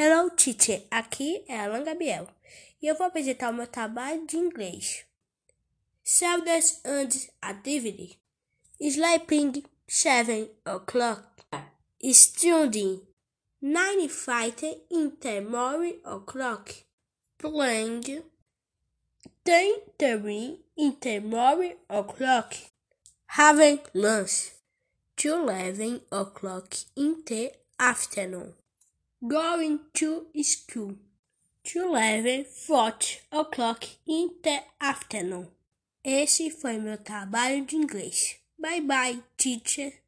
Hello, teacher. Aqui é Alan Gabriel e eu vou apresentar o meu trabalho de inglês. Saturdays and activity. Sleeping seven o'clock. Studying nine fighting in the morning o'clock. Playing ten thirty the morning o'clock. Having lunch to eleven o'clock in the afternoon. Going to school to eleven forty o'clock in the afternoon. Esse foi meu trabalho de inglês. Bye bye, teacher.